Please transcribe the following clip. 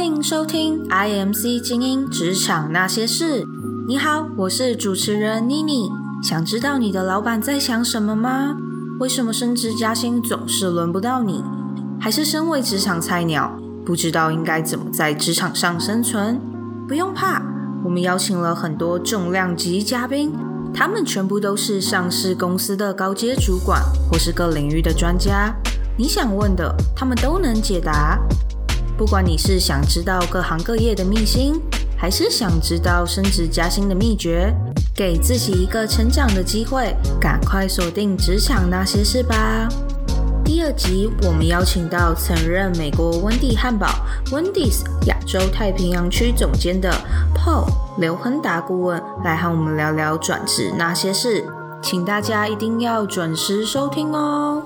欢迎收听 IMC 精英职场那些事。你好，我是主持人妮妮。想知道你的老板在想什么吗？为什么升职加薪总是轮不到你？还是身为职场菜鸟，不知道应该怎么在职场上生存？不用怕，我们邀请了很多重量级嘉宾，他们全部都是上市公司的高阶主管，或是各领域的专家。你想问的，他们都能解答。不管你是想知道各行各业的秘辛，还是想知道升职加薪的秘诀，给自己一个成长的机会，赶快锁定职场那些事吧。第二集，我们邀请到曾任美国温蒂汉堡 （Wendy's） 亚洲太平洋区总监的 Paul 刘亨达顾问，来和我们聊聊转职那些事，请大家一定要准时收听哦。